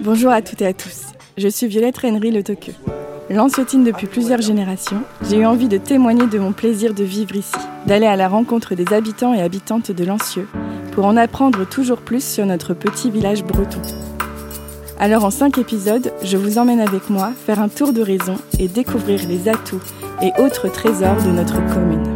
Bonjour à toutes et à tous. Je suis Violette Rennery Le Toqueux. Lanciotine depuis plusieurs générations, j'ai eu envie de témoigner de mon plaisir de vivre ici, d'aller à la rencontre des habitants et habitantes de Lancieux, pour en apprendre toujours plus sur notre petit village breton. Alors en cinq épisodes, je vous emmène avec moi faire un tour d'horizon et découvrir les atouts et autres trésors de notre commune.